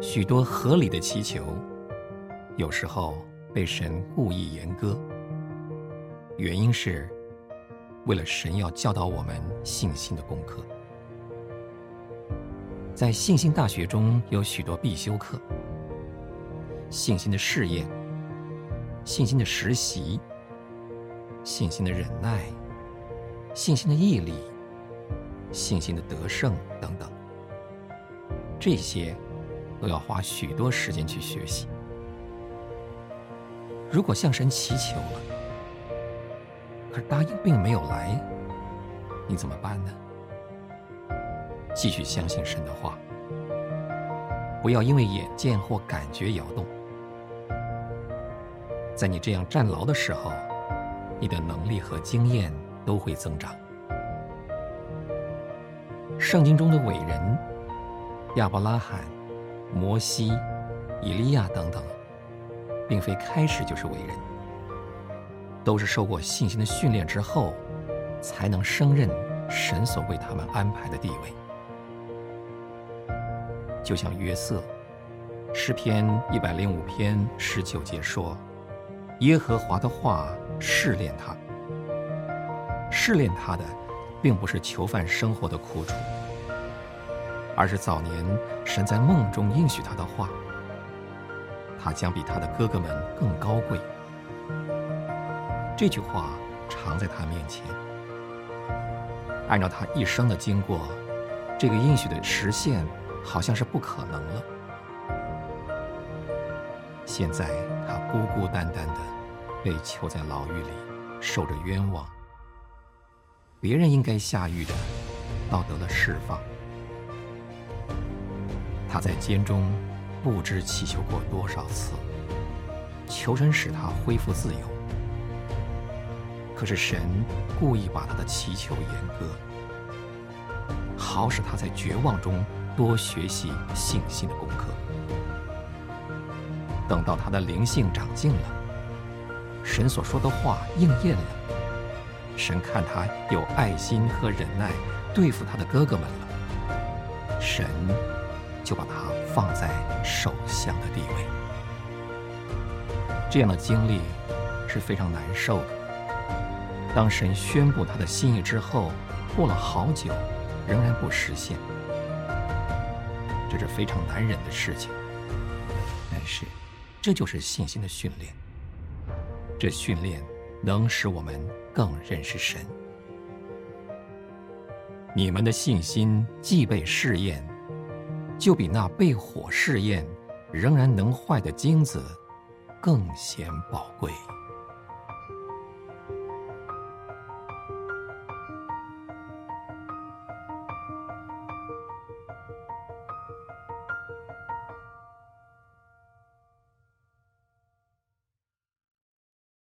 许多合理的祈求，有时候被神故意严歌，原因是为了神要教导我们信心的功课。在信心大学中有许多必修课：信心的试验、信心的实习、信心的忍耐、信心的毅力、信心的得胜等等。这些都要花许多时间去学习。如果向神祈求了，可答应并没有来，你怎么办呢？继续相信神的话，不要因为眼见或感觉摇动。在你这样站牢的时候，你的能力和经验都会增长。圣经中的伟人亚伯拉罕、摩西、以利亚等等，并非开始就是伟人，都是受过信心的训练之后，才能胜任神所为他们安排的地位。就像约瑟，诗篇一百零五篇十九节说：“耶和华的话试炼他，试炼他的，并不是囚犯生活的苦楚，而是早年神在梦中应许他的话，他将比他的哥哥们更高贵。”这句话常在他面前。按照他一生的经过，这个应许的实现。好像是不可能了。现在他孤孤单单的被囚在牢狱里，受着冤枉。别人应该下狱的，倒得了释放。他在监中不知祈求过多少次，求神使他恢复自由。可是神故意把他的祈求严歌，好使他在绝望中。多学习信心的功课，等到他的灵性长进了，神所说的话应验了，神看他有爱心和忍耐，对付他的哥哥们了，神就把它放在首相的地位。这样的经历是非常难受的。当神宣布他的心意之后，过了好久，仍然不实现。这是非常难忍的事情，但是这就是信心的训练。这训练能使我们更认识神。你们的信心既被试验，就比那被火试验仍然能坏的金子更显宝贵。